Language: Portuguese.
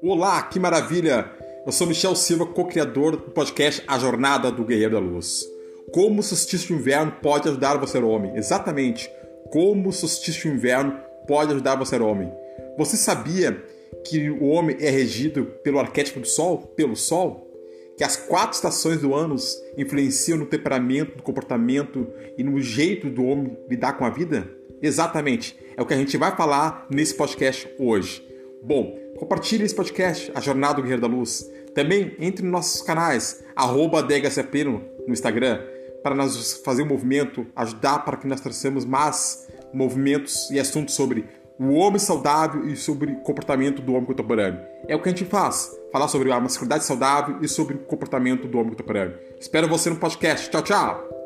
Olá, que maravilha! Eu sou Michel Silva, co-criador do podcast A Jornada do Guerreiro da Luz. Como o solstício de inverno pode ajudar você a ser homem? Exatamente, como o solstício de inverno pode ajudar você a ser homem. Você sabia que o homem é regido pelo arquétipo do Sol, pelo Sol? Que as quatro estações do ano influenciam no temperamento, no comportamento e no jeito do homem lidar com a vida? Exatamente, é o que a gente vai falar nesse podcast hoje. Bom, compartilhe esse podcast, A Jornada do Guerreiro da Luz. Também entre nos nossos canais, arroba no, no Instagram, para nós fazer um movimento, ajudar para que nós traçamos mais movimentos e assuntos sobre o homem saudável e sobre o comportamento do homem contemporâneo. É o que a gente faz, falar sobre a masculinidade saudável e sobre o comportamento do homem contemporâneo. Espero você no podcast. Tchau, tchau!